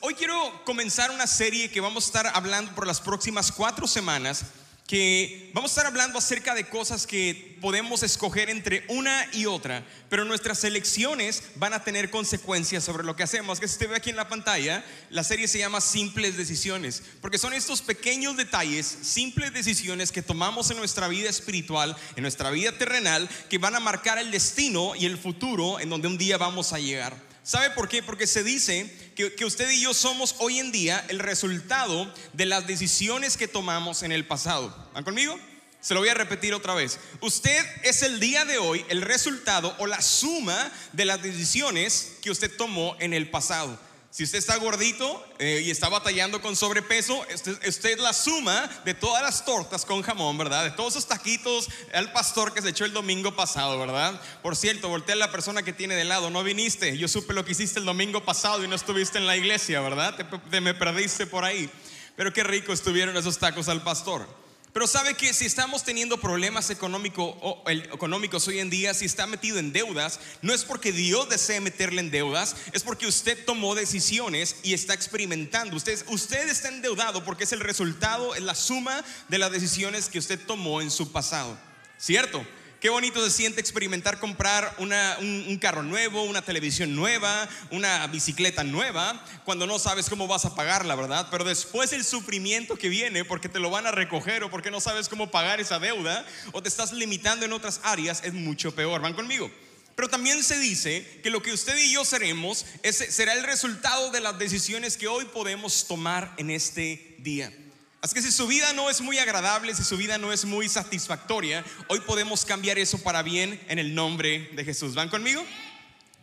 Hoy quiero comenzar una serie que vamos a estar hablando por las próximas cuatro semanas, que vamos a estar hablando acerca de cosas que podemos escoger entre una y otra, pero nuestras elecciones van a tener consecuencias sobre lo que hacemos. Que si usted ve aquí en la pantalla, la serie se llama Simples Decisiones, porque son estos pequeños detalles, simples decisiones que tomamos en nuestra vida espiritual, en nuestra vida terrenal, que van a marcar el destino y el futuro en donde un día vamos a llegar. ¿Sabe por qué? Porque se dice que, usted y yo somos hoy en día el resultado de las decisiones que tomamos en el pasado. ¿Van conmigo? Se lo voy a repetir otra vez. Usted es el día de hoy el resultado o la suma de las decisiones que usted tomó en el pasado. Si usted está gordito eh, y está batallando con sobrepeso, usted, es la suma de todas las tortas con jamón, ¿verdad? De todos esos taquitos al pastor que se echó el domingo pasado, ¿verdad? Por cierto, voltea a la persona que tiene de lado, no viniste. Yo supe lo que hiciste el domingo pasado y no estuviste en la iglesia, ¿verdad? te me perdiste por ahí. Pero qué rico estuvieron esos tacos al pastor. Pero sabe que si estamos teniendo problemas económicos hoy en día, si está metido en deudas, no es porque Dios desee meterle en deudas, es porque usted tomó decisiones y está experimentando. Usted, usted está endeudado porque es el resultado, es la suma de las decisiones que usted tomó en su pasado. ¿Cierto? Qué bonito se siente experimentar comprar un, carro nuevo, una televisión nueva, una bicicleta nueva, cuando no sabes cómo vas a pagarla, ¿verdad? Pero después el sufrimiento que viene porque te lo van a recoger o porque no sabes cómo pagar esa deuda o te estás limitando en otras áreas es mucho peor. ¿Van conmigo? Pero también se dice que lo que usted y yo seremos será el resultado de las decisiones que hoy podemos tomar en este día. Así que si su vida no es muy agradable, si su vida no es muy satisfactoria, hoy podemos cambiar eso para bien en el nombre de Jesús. ¿Van conmigo?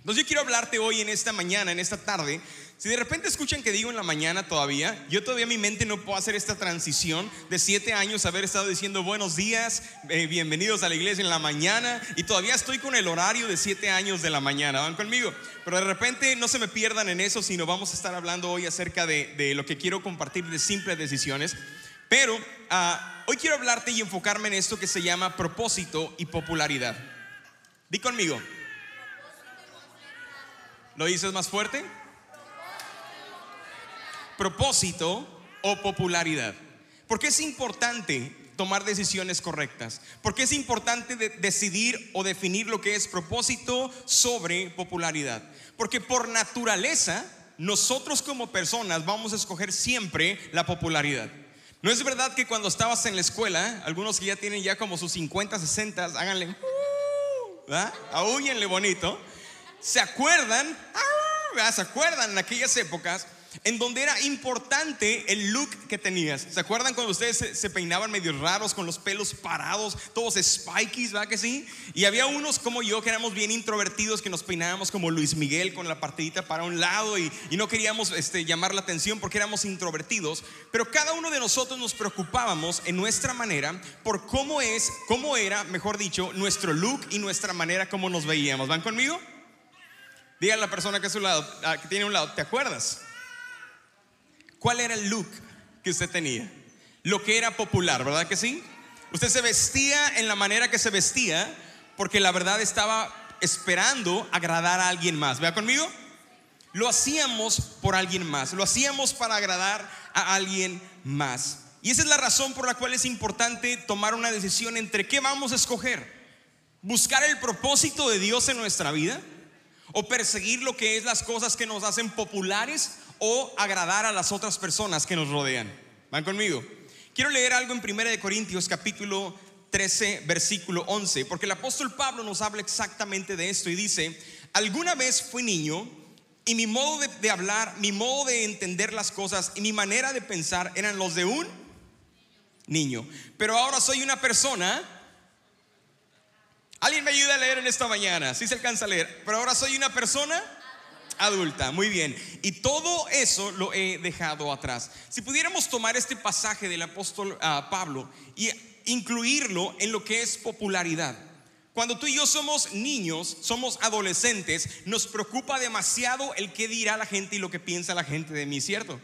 Entonces yo quiero hablarte hoy en esta mañana, en esta tarde. Si de repente escuchan que digo en la mañana todavía, yo todavía mi mente no puedo hacer esta transición de siete años haber estado diciendo buenos días, eh, bienvenidos a la iglesia en la mañana y todavía estoy con el horario de siete años de la mañana, van conmigo. Pero de repente no se me pierdan en eso, sino vamos a estar hablando hoy acerca de, lo que quiero compartir de simples decisiones. Pero ah, hoy quiero hablarte y enfocarme en esto que se llama propósito y popularidad. Di conmigo. ¿Lo dices más fuerte? Propósito o popularidad. ¿Por qué es importante tomar decisiones correctas? ¿Por qué es importante decidir o definir lo que es propósito sobre popularidad? Porque por naturaleza, nosotros como personas vamos a escoger siempre la popularidad. No es verdad que cuando estabas en la escuela, algunos que ya tienen ya como sus 50, 60, háganle, uh", ¿verdad? Bonito ¿Se acuerdan? Ah, ¿Se acuerdan en aquellas épocas en donde era importante el look que tenías? ¿Se acuerdan cuando ustedes se, peinaban medio raros con los pelos parados, todos spikies, ¿verdad que sí? Y había unos como yo que éramos bien introvertidos, que nos peinábamos como Luis Miguel con la partidita para un lado y, no queríamos este, llamar la atención porque éramos introvertidos. Pero cada uno de nosotros nos preocupábamos en nuestra manera por cómo es, cómo era, mejor dicho, nuestro look y nuestra manera como nos veíamos. ¿Van conmigo? Diga a la persona que, a su lado, ah, que tiene un lado, ¿te acuerdas? ¿Cuál era el look que usted tenía? Lo que era popular, ¿verdad que sí? Usted se vestía en la manera que se vestía porque la verdad estaba esperando agradar a alguien más. ¿Vea conmigo? Lo hacíamos por alguien más, lo hacíamos para agradar a alguien más. Y esa es la razón por la cual es importante tomar una decisión entre qué vamos a escoger. Buscar el propósito de Dios en nuestra vida o perseguir lo que es las cosas que nos hacen populares o agradar a las otras personas que nos rodean. ¿Van conmigo? Quiero leer algo en 1 Corintios capítulo 13, versículo 11, porque el apóstol Pablo nos habla exactamente de esto y dice, alguna vez fui niño y mi modo de, de hablar, mi modo de entender las cosas y mi manera de pensar eran los de un niño, pero ahora soy una persona Alguien me ayuda a leer en esta mañana, si se alcanza a leer, pero ahora soy una persona adulta, muy bien. Y todo eso lo he dejado atrás. Si pudiéramos tomar este pasaje del apóstol ah, Pablo y incluirlo en lo que es popularidad. Cuando tú y yo somos niños, somos adolescentes, nos preocupa demasiado el qué dirá la gente y lo que piensa la gente de mí, ¿cierto?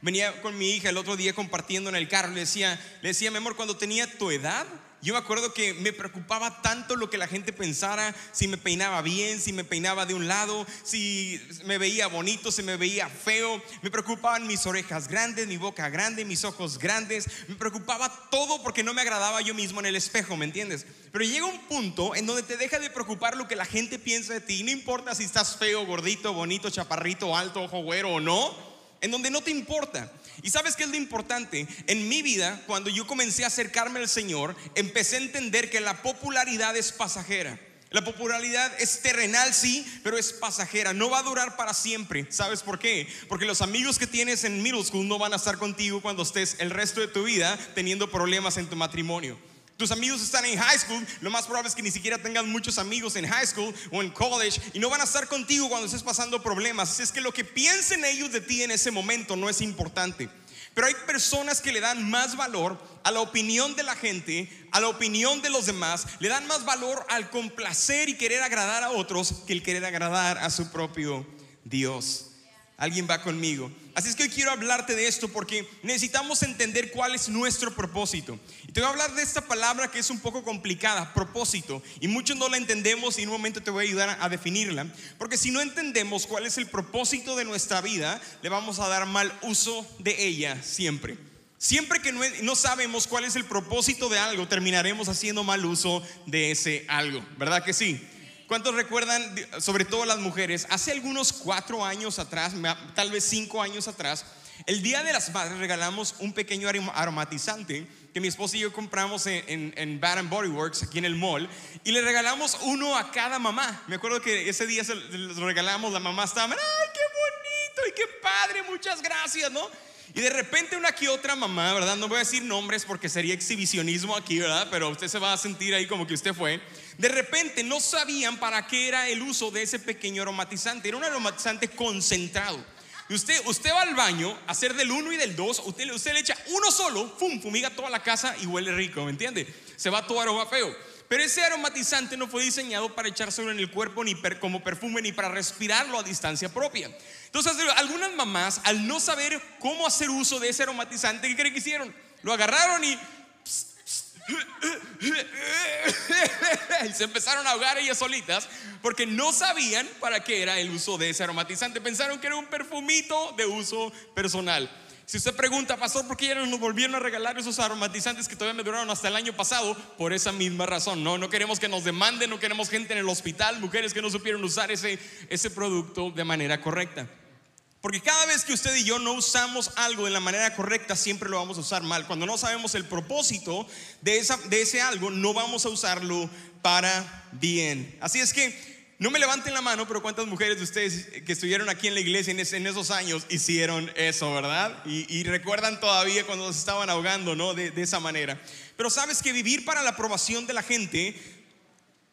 Venía con mi hija el otro día compartiendo en el carro, le decía, le decía, mi amor, cuando tenía tu edad, yo me acuerdo que me preocupaba tanto lo que la gente pensara, si me peinaba bien, si me peinaba de un lado, si me veía bonito, si me veía feo. Me preocupaban mis orejas grandes, mi boca grande, mis ojos grandes. Me preocupaba todo porque no me agradaba yo mismo en el espejo, ¿me entiendes? Pero llega un punto en donde te deja de preocupar lo que la gente piensa de ti. No importa si estás feo, gordito, bonito, chaparrito, alto, ojo güero o no en donde no te importa. Y sabes qué es lo importante? En mi vida, cuando yo comencé a acercarme al Señor, empecé a entender que la popularidad es pasajera. La popularidad es terrenal, sí, pero es pasajera. No va a durar para siempre. ¿Sabes por qué? Porque los amigos que tienes en middle school no van a estar contigo cuando estés el resto de tu vida teniendo problemas en tu matrimonio. Tus amigos están en high school, lo más probable es que ni siquiera tengan muchos amigos en high school o en college y no van a estar contigo cuando estés pasando problemas. Es que lo que piensen ellos de ti en ese momento no es importante. Pero hay personas que le dan más valor a la opinión de la gente, a la opinión de los demás, le dan más valor al complacer y querer agradar a otros que el querer agradar a su propio Dios. Alguien va conmigo. Así es que hoy quiero hablarte de esto porque necesitamos entender cuál es nuestro propósito. Y te voy a hablar de esta palabra que es un poco complicada, propósito. Y muchos no la entendemos y en un momento te voy a ayudar a definirla. Porque si no entendemos cuál es el propósito de nuestra vida, le vamos a dar mal uso de ella siempre. Siempre que no, sabemos cuál es el propósito de algo, terminaremos haciendo mal uso de ese algo. ¿Verdad que sí? ¿Cuántos recuerdan, sobre todo las mujeres, hace algunos cuatro años atrás, tal vez cinco años atrás, el Día de las Madres regalamos un pequeño aromatizante que mi esposa y yo compramos en, en, Bad and Body Works, aquí en el mall, y le regalamos uno a cada mamá. Me acuerdo que ese día se los regalamos, la mamá estaba, ¡ay, qué bonito y qué padre! Muchas gracias, ¿no? Y de repente una que otra mamá, ¿verdad? No voy a decir nombres porque sería exhibicionismo aquí, ¿verdad? Pero usted se va a sentir ahí como que usted fue de repente no sabían para qué era el uso de ese pequeño aromatizante. Era un aromatizante concentrado. Y usted, usted va al baño a hacer del uno y del dos, usted, usted le echa uno solo, ¡fum! fumiga toda la casa y huele rico, ¿me entiende? Se va todo aroma feo. Pero ese aromatizante no fue diseñado para echárselo en el cuerpo ni como perfume ni para respirarlo a distancia propia. Entonces, algunas mamás, al no saber cómo hacer uso de ese aromatizante, ¿qué creen que hicieron? Lo agarraron y y se empezaron a ahogar ellas solitas porque no sabían para qué era el uso de ese aromatizante. Pensaron que era un perfumito de uso personal. Si usted pregunta, pastor, ¿por qué ya no nos volvieron a regalar esos aromatizantes que todavía me duraron hasta el año pasado? Por esa misma razón. No, no queremos que nos demanden, no queremos gente en el hospital, mujeres que no supieron usar ese, ese producto de manera correcta. Porque cada vez que usted y yo no usamos algo de la manera correcta, siempre lo vamos a usar mal. Cuando no sabemos el propósito de, esa, de ese algo, no vamos a usarlo para bien. Así es que no me levanten la mano, pero ¿cuántas mujeres de ustedes que estuvieron aquí en la iglesia en, esos años hicieron eso, verdad? Y, recuerdan todavía cuando se estaban ahogando, ¿no? De, de esa manera. Pero sabes que vivir para la aprobación de la gente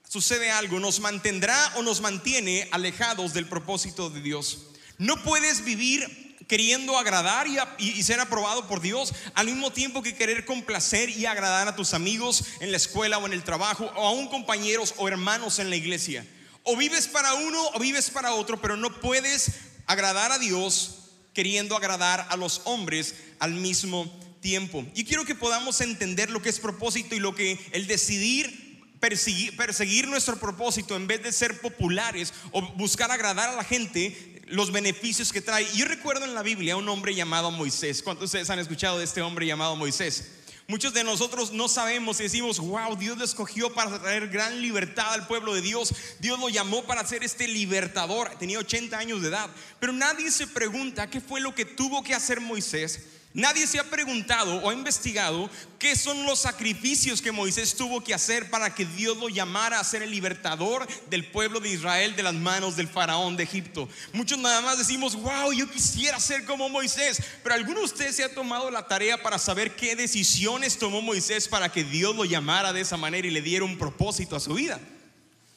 sucede algo, nos mantendrá o nos mantiene alejados del propósito de Dios. No puedes vivir queriendo agradar y, ser aprobado por Dios al mismo tiempo que querer complacer y agradar a tus amigos en la escuela o en el trabajo o aún compañeros o hermanos en la iglesia. O vives para uno o vives para otro, pero no puedes agradar a Dios queriendo agradar a los hombres al mismo tiempo. Y quiero que podamos entender lo que es propósito y lo que el decidir perseguir, perseguir, nuestro propósito en vez de ser populares o buscar agradar a la gente los beneficios que trae. Yo recuerdo en la Biblia un hombre llamado Moisés. ¿Cuántos de ustedes han escuchado de este hombre llamado Moisés? Muchos de nosotros no sabemos y decimos, wow, Dios lo escogió para traer gran libertad al pueblo de Dios. Dios lo llamó para ser este libertador. Tenía 80 años de edad. Pero nadie se pregunta qué fue lo que tuvo que hacer Moisés Nadie se ha preguntado o investigado qué son los sacrificios que Moisés tuvo que hacer para que Dios lo llamara a ser el libertador del pueblo de Israel de las manos del faraón de Egipto. Muchos nada más decimos, wow, yo quisiera ser como Moisés, pero ¿alguno de ustedes se ha tomado la tarea para saber qué decisiones tomó Moisés para que Dios lo llamara de esa manera y le diera un propósito a su vida?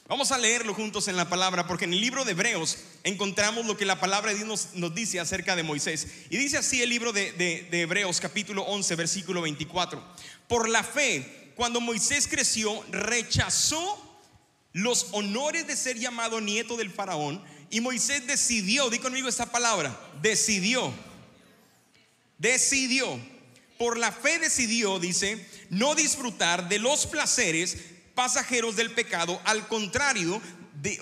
Vamos a leerlo juntos en la palabra, porque en el libro de Hebreos encontramos lo que la palabra de Dios nos, dice acerca de Moisés. Y dice así el libro de, Hebreos capítulo 11, versículo 24. Por la fe, cuando Moisés creció, rechazó los honores de ser llamado nieto del faraón. Y Moisés decidió, di conmigo esta palabra, decidió, decidió por la fe decidió, dice, no disfrutar de los placeres pasajeros del pecado. Al contrario,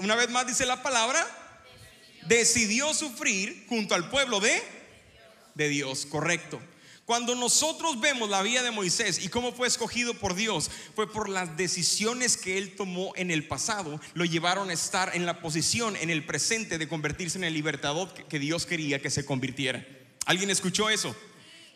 una vez más dice la palabra, decidió sufrir junto al pueblo de, de Dios, correcto. Cuando nosotros vemos la vida de Moisés y cómo fue escogido por Dios, fue por las decisiones que él tomó en el pasado, lo llevaron a estar en la posición en el presente de convertirse en el libertador que Dios quería que se convirtiera. ¿Alguien escuchó eso?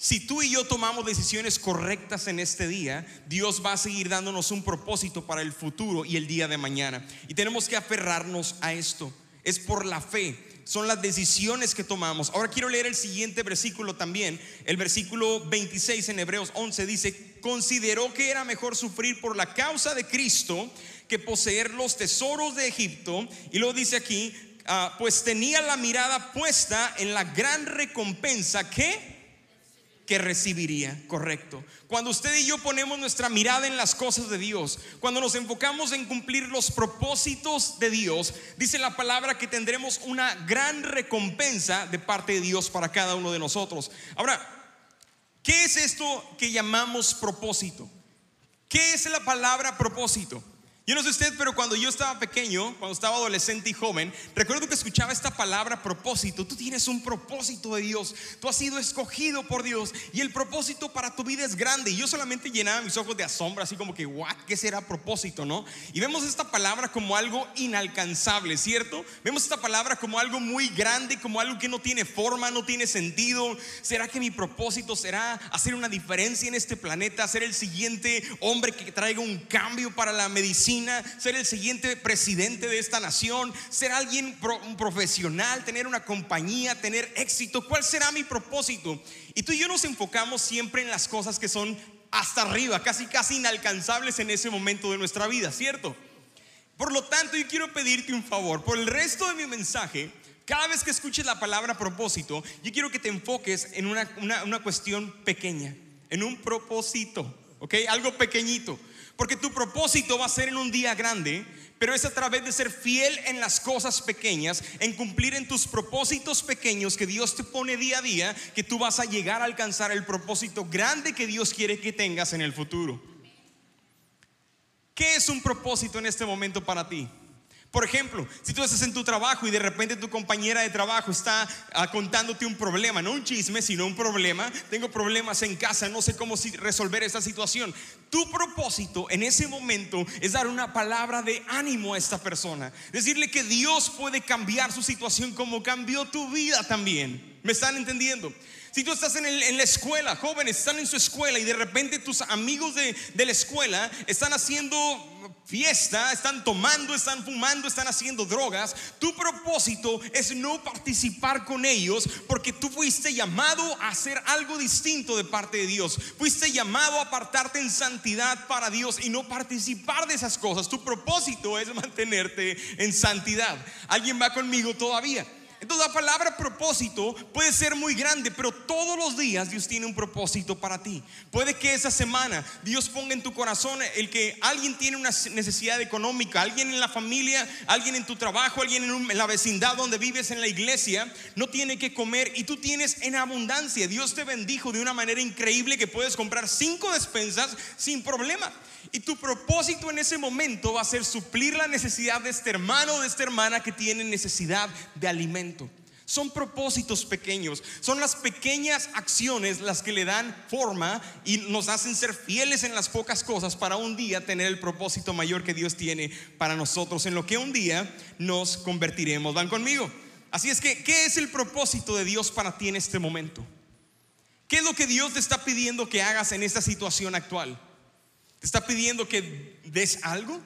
Si tú y yo tomamos decisiones correctas en este día, Dios va a seguir dándonos un propósito para el futuro y el día de mañana. Y tenemos que aferrarnos a esto. Es por la fe son las decisiones que tomamos. Ahora quiero leer el siguiente versículo también. El versículo 26 en Hebreos 11 dice, consideró que era mejor sufrir por la causa de Cristo que poseer los tesoros de Egipto. Y lo dice aquí, ah, pues tenía la mirada puesta en la gran recompensa que que recibiría, correcto. Cuando usted y yo ponemos nuestra mirada en las cosas de Dios, cuando nos enfocamos en cumplir los propósitos de Dios, dice la palabra que tendremos una gran recompensa de parte de Dios para cada uno de nosotros. Ahora, ¿qué es esto que llamamos propósito? ¿Qué es la palabra propósito? Yo no sé usted, pero cuando yo estaba pequeño, cuando estaba adolescente y joven, recuerdo que escuchaba esta palabra propósito. Tú tienes un propósito de Dios. Tú has sido escogido por Dios y el propósito para tu vida es grande. Y yo solamente llenaba mis ojos de asombro, así como que, ¿what? ¿Qué será propósito, no? Y vemos esta palabra como algo inalcanzable, ¿cierto? Vemos esta palabra como algo muy grande, como algo que no tiene forma, no tiene sentido. ¿Será que mi propósito será hacer una diferencia en este planeta, ser el siguiente hombre que traiga un cambio para la medicina? Ser el siguiente presidente de esta nación, ser alguien un profesional, tener una compañía, tener éxito. ¿Cuál será mi propósito? Y tú y yo nos enfocamos siempre en las cosas que son hasta arriba, casi casi inalcanzables en ese momento de nuestra vida, ¿cierto? Por lo tanto, yo quiero pedirte un favor. Por el resto de mi mensaje, cada vez que escuches la palabra propósito, yo quiero que te enfoques en una, una cuestión pequeña, en un propósito, ¿ok? Algo pequeñito. Porque tu propósito va a ser en un día grande, pero es a través de ser fiel en las cosas pequeñas, en cumplir en tus propósitos pequeños que Dios te pone día a día, que tú vas a llegar a alcanzar el propósito grande que Dios quiere que tengas en el futuro. ¿Qué es un propósito en este momento para ti? Por ejemplo, si tú estás en tu trabajo y de repente tu compañera de trabajo está ah, contándote un problema, no un chisme, sino un problema, tengo problemas en casa, no sé cómo resolver esta situación. Tu propósito en ese momento es dar una palabra de ánimo a esta persona, decirle que Dios puede cambiar su situación como cambió tu vida también. ¿Me están entendiendo? Si tú estás en, la escuela, jóvenes están en su escuela y de repente tus amigos de, de la escuela están haciendo fiesta, están tomando, están fumando, están haciendo drogas, tu propósito es no participar con ellos porque tú fuiste llamado a hacer algo distinto de parte de Dios. Fuiste llamado a apartarte en santidad para Dios y no participar de esas cosas. Tu propósito es mantenerte en santidad. ¿Alguien va conmigo todavía? Entonces la palabra propósito puede ser muy grande, pero todos los días Dios tiene un propósito para ti. Puede que esa semana Dios ponga en tu corazón el que alguien tiene una necesidad económica, alguien en la familia, alguien en tu trabajo, alguien en, la vecindad donde vives en la iglesia, no tiene que comer y tú tienes en abundancia. Dios te bendijo de una manera increíble que puedes comprar cinco despensas sin problema. Y tu propósito en ese momento va a ser suplir la necesidad de este hermano o de esta hermana que tiene necesidad de alimento. Son propósitos pequeños, son las pequeñas acciones las que le dan forma y nos hacen ser fieles en las pocas cosas para un día tener el propósito mayor que Dios tiene para nosotros, en lo que un día nos convertiremos. ¿Van conmigo? Así es que, ¿qué es el propósito de Dios para ti en este momento? ¿Qué es lo que Dios te está pidiendo que hagas en esta situación actual? Te está pidiendo que des algo,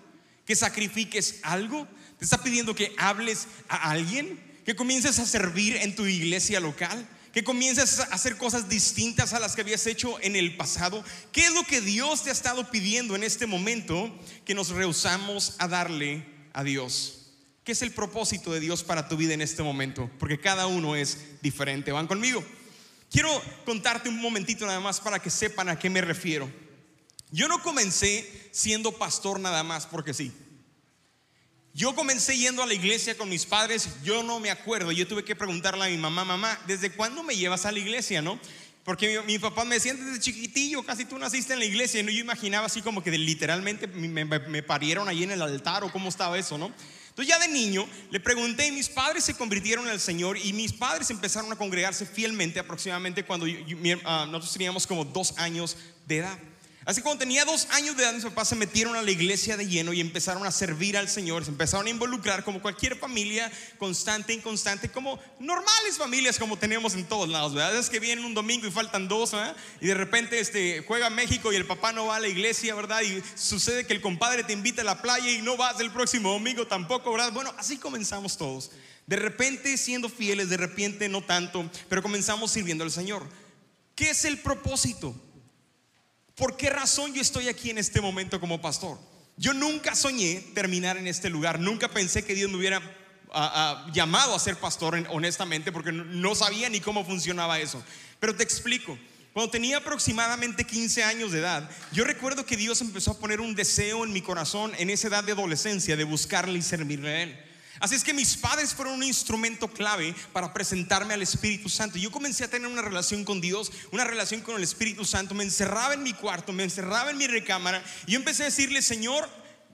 que sacrifiques algo. Te está pidiendo que hables a alguien, que comiences a servir en tu iglesia local, que comiences a hacer cosas distintas a las que habías hecho en el pasado. ¿Qué es lo que Dios te ha estado pidiendo en este momento que nos rehusamos a darle a Dios? ¿Qué es el propósito de Dios para tu vida en este momento? Porque cada uno es diferente. ¿Van conmigo? Quiero contarte un momentito nada más para que sepan a qué me refiero. Yo no comencé siendo pastor nada más porque sí. Yo comencé yendo a la iglesia con mis padres, yo no me acuerdo, yo tuve que preguntarle a mi mamá, mamá, ¿desde cuándo me llevas a la iglesia, no? Porque mi, papá me decía desde chiquitillo, casi tú naciste en la iglesia, y yo imaginaba así como que literalmente me, parieron ahí en el altar o cómo estaba eso, ¿no? Entonces ya de niño le pregunté y mis padres se convirtieron al Señor y mis padres empezaron a congregarse fielmente aproximadamente cuando ah, nosotros teníamos como dos años de edad. Así que cuando tenía dos años de edad, mis papás se metieron a la iglesia de lleno y empezaron a servir al Señor, se empezaron a involucrar como cualquier familia constante, inconstante, como normales familias como tenemos en todos lados, ¿verdad? Es que vienen un domingo y faltan dos, ¿verdad? Y de repente este, juega México y el papá no va a la iglesia, ¿verdad? Y sucede que el compadre te invita a la playa y no vas el próximo domingo tampoco, ¿verdad? Bueno, así comenzamos todos. De repente siendo fieles, de repente no tanto, pero comenzamos sirviendo al Señor. ¿Qué es el propósito? ¿Por qué razón yo estoy aquí en este momento como pastor? Yo nunca soñé terminar en este lugar, nunca pensé que Dios me hubiera ah, ah, llamado a ser pastor, honestamente, porque no sabía ni cómo funcionaba eso. Pero te explico. Cuando tenía aproximadamente 15 años de edad, yo recuerdo que Dios empezó a poner un deseo en mi corazón en esa edad de adolescencia de buscarle y servirle a Él. Así es que mis padres fueron un instrumento clave para presentarme al Espíritu Santo. Yo comencé a tener una relación con Dios, una relación con el Espíritu Santo. Me encerraba en mi cuarto, me encerraba en mi recámara y yo empecé a decirle, Señor,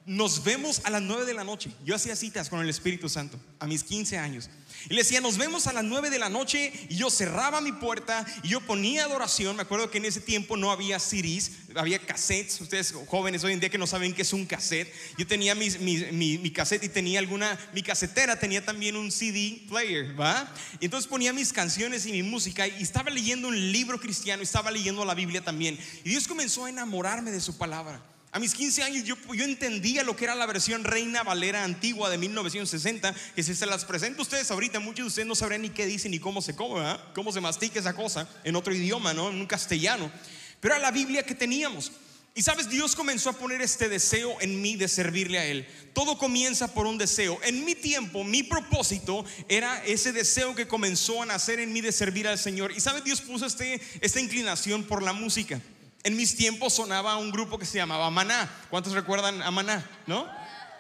nos vemos a las 9 de la noche. Yo hacía citas con el Espíritu Santo a mis 15 años. Y le decía, nos vemos a las 9 de la noche. Y yo cerraba mi puerta y yo ponía adoración. Me acuerdo que en ese tiempo no había CDs, había cassettes. Ustedes jóvenes hoy en día que no saben qué es un cassette. Yo tenía mi, mi, cassette y tenía alguna, mi casetera tenía también un CD player, ¿va? Y entonces ponía mis canciones y mi música y estaba leyendo un libro cristiano, estaba leyendo la Biblia también. Y Dios comenzó a enamorarme de su palabra. A mis 15 años yo, entendía lo que era la versión Reina Valera antigua de 1960, que si se las presento a ustedes ahorita, muchos de ustedes no sabrán ni qué dice ni cómo se come, cómo se mastica esa cosa en otro idioma, ¿no? En un castellano. Pero era la Biblia que teníamos. Y sabes, Dios comenzó a poner este deseo en mí de servirle a Él. Todo comienza por un deseo. En mi tiempo, mi propósito era ese deseo que comenzó a nacer en mí de servir al Señor. Y sabes, Dios puso este, esta inclinación por la música. En mis tiempos sonaba un grupo que se llamaba Maná. ¿Cuántos recuerdan a? ¿No?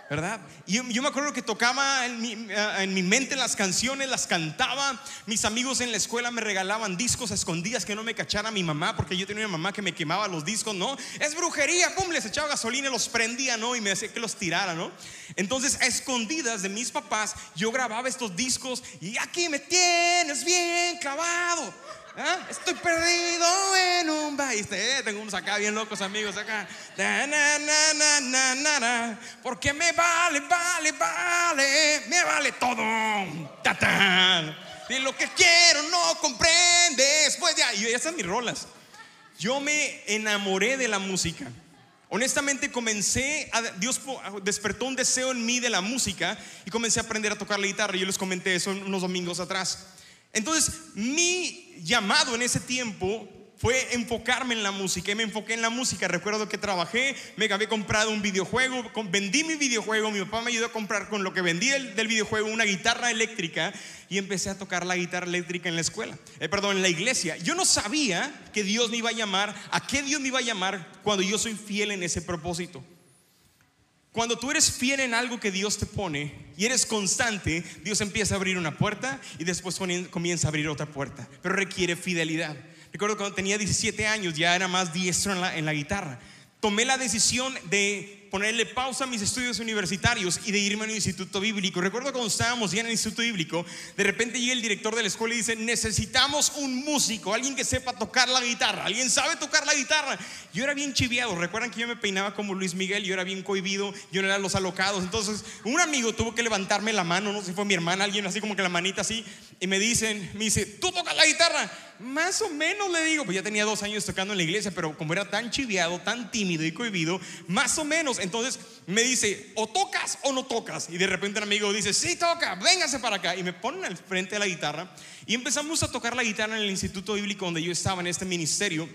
¿Verdad? Y yo, me acuerdo que tocaba en mi, eh, en mi, mente las canciones, las cantaba. Mis amigos en la escuela me regalaban discos a escondidas que no me cachara mi mamá, porque yo tenía una mamá que me quemaba los discos, ¿no? Es brujería, pum, les echaba gasolina los prendía, ¿no? Y me decía que los tirara, ¿no? Entonces, a escondidas de mis papás, yo grababa estos discos y aquí me tienes bien clavado. ¿Ah? Estoy perdido en un país. Eh, tengo unos acá bien locos amigos acá. Porque me vale, vale, vale. Me vale todo. Y lo que quiero no comprendes. Pues ya, y esas son mis rolas. Yo me enamoré de la música. Honestamente comencé, a, Dios despertó un deseo en mí de la música y comencé a aprender a tocar la guitarra. Yo les comenté eso unos domingos atrás. Entonces, mi llamado en ese tiempo fue enfocarme en la música y me enfoqué en la música. Recuerdo que trabajé, me había comprado un videojuego, vendí mi videojuego, mi papá me ayudó a comprar con lo que vendí del, videojuego una guitarra eléctrica y empecé a tocar la guitarra eléctrica en la escuela, eh, perdón, en la iglesia. Yo no sabía que Dios me iba a llamar, a qué Dios me iba a llamar cuando yo soy fiel en ese propósito. Cuando tú eres fiel en algo que Dios te pone y eres constante, Dios empieza a abrir una puerta y después comienza a abrir otra puerta, pero requiere fidelidad. Recuerdo cuando tenía 17 años, ya era más diestro en la, en la guitarra. Tomé la decisión de ponerle pausa a mis estudios universitarios y de irme al instituto bíblico. Recuerdo cuando estábamos ya en el instituto bíblico, de repente llega el director de la escuela y dice, necesitamos un músico, alguien que sepa tocar la guitarra, alguien sabe tocar la guitarra. Yo era bien chiviado, recuerdan que yo me peinaba como Luis Miguel, yo era bien cohibido, yo no era los alocados. Entonces, un amigo tuvo que levantarme la mano, no sé si fue mi hermana, alguien así como que la manita así, y me dicen, me dice, ¿tú tocas la guitarra? Más o menos le digo, pues ya tenía dos años tocando en la iglesia, pero como era tan chiviado, tan tímido y cohibido, más o menos. Entonces me dice, o tocas o no tocas. Y de repente un amigo dice, sí toca, véngase para acá. Y me ponen al frente de la guitarra. Y empezamos a tocar la guitarra en el instituto bíblico donde yo estaba en este ministerio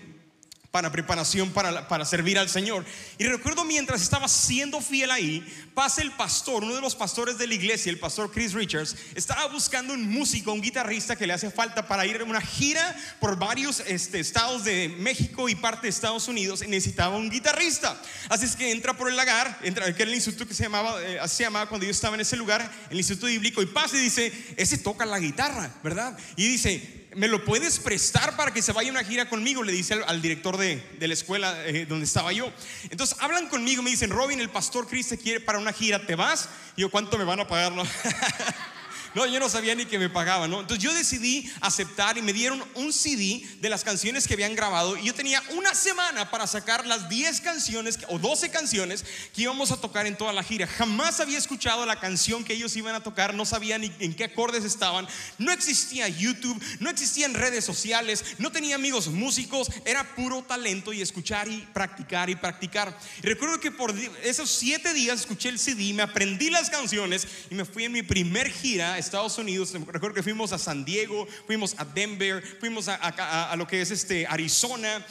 para preparación para, para servir al Señor. Y recuerdo mientras estaba siendo fiel ahí, pasa el pastor, uno de los pastores de la iglesia, el pastor Chris Richards, estaba buscando un músico, un guitarrista que le hace falta para ir a una gira por varios este, estados de México y parte de Estados Unidos y necesitaba un guitarrista. Así es que entra por el lagar, entra, que era el instituto que se llamaba, eh, así se llamaba cuando yo estaba en ese lugar, el instituto bíblico, y pasa y dice, ese toca la guitarra, ¿verdad? Y dice, ¿me lo puedes prestar para que se vaya a una gira conmigo? Le dice al, director de, la escuela eh, donde estaba yo. Entonces hablan conmigo, me dicen, Robin, el pastor Chris te quiere para una gira, ¿te vas? Y yo, ¿cuánto me van a pagar? No? No, yo no sabía ni que me pagaban, ¿no? Entonces yo decidí aceptar y me dieron un CD de las canciones que habían grabado y yo tenía una semana para sacar las 10 canciones o 12 canciones que íbamos a tocar en toda la gira. Jamás había escuchado la canción que ellos iban a tocar, no sabía ni en qué acordes estaban. No existía YouTube, no existían redes sociales, no tenía amigos músicos, era puro talento y escuchar y practicar y practicar. Y recuerdo que por esos 7 días escuché el CD, me aprendí las canciones y me fui en mi primer gira Estados Unidos, recuerdo que fuimos a San Diego, fuimos a Denver, fuimos a, lo que es este Arizona,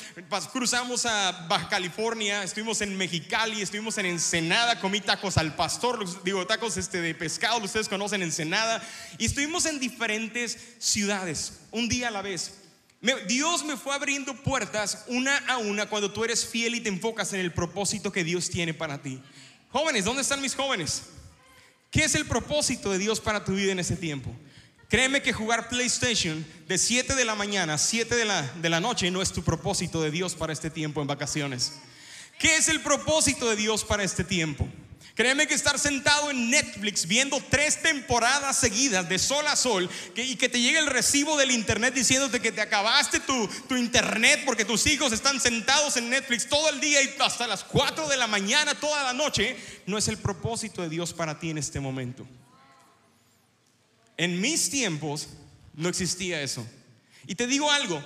cruzamos a Baja California, estuvimos en Mexicali, estuvimos en Ensenada, comí tacos al pastor, digo tacos este, de pescado, ustedes conocen Ensenada, y estuvimos en diferentes ciudades, un día a la vez. Dios me fue abriendo puertas una a una cuando tú eres fiel y te enfocas en el propósito que Dios tiene para ti. Jóvenes, ¿dónde están mis jóvenes? ¿Qué es el propósito de Dios para tu vida en ese tiempo? Créeme que jugar PlayStation de 7 de la mañana a 7 de la, de la noche no es tu propósito de Dios para este tiempo en vacaciones. ¿Qué es el propósito de Dios para este tiempo? Créeme que estar sentado en Netflix viendo tres temporadas seguidas de sol a sol y que te llegue el recibo del internet diciéndote que te acabaste tu, tu, internet porque tus hijos están sentados en Netflix todo el día y hasta las 4 de la mañana, toda la noche, no es el propósito de Dios para ti en este momento. En mis tiempos no existía eso. Y te digo algo,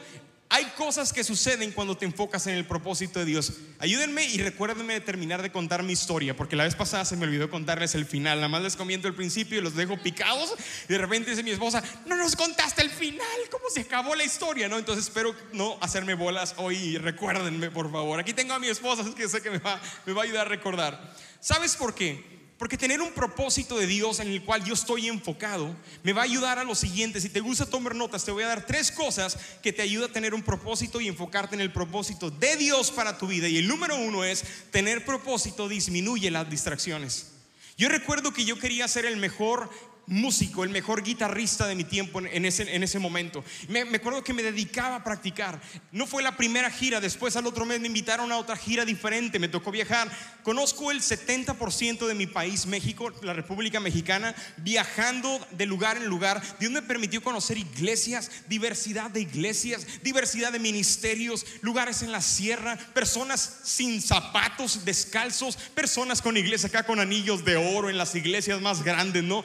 hay cosas que suceden cuando te enfocas en el propósito de Dios. Ayúdenme y recuérdenme de terminar de contar mi historia, porque la vez pasada se me olvidó contarles el final. Nada más les comiento el principio y los dejo picados. Y de repente dice mi esposa, no nos contaste el final, ¿cómo se acabó la historia? ¿No? Entonces espero no hacerme bolas hoy recuérdenme, por favor. Aquí tengo a mi esposa, es que sé que me va, me va a ayudar a recordar. ¿Sabes por qué? Porque tener un propósito de Dios en el cual yo estoy enfocado me va a ayudar a lo siguiente. Si te gusta tomar notas, te voy a dar tres cosas que te ayudan a tener un propósito y enfocarte en el propósito de Dios para tu vida. Y el número uno es tener propósito disminuye las distracciones. Yo recuerdo que yo quería ser el mejor músico, el mejor guitarrista de mi tiempo en ese, en ese momento. Me, acuerdo que me dedicaba a practicar. No fue la primera gira, después al otro mes me invitaron a otra gira diferente, me tocó viajar. Conozco el 70% de mi país, México, la República Mexicana, viajando de lugar en lugar. Dios me permitió conocer iglesias, diversidad de iglesias, diversidad de ministerios, lugares en la sierra, personas sin zapatos, descalzos, personas con iglesias acá con anillos de oro en las iglesias más grandes, ¿no?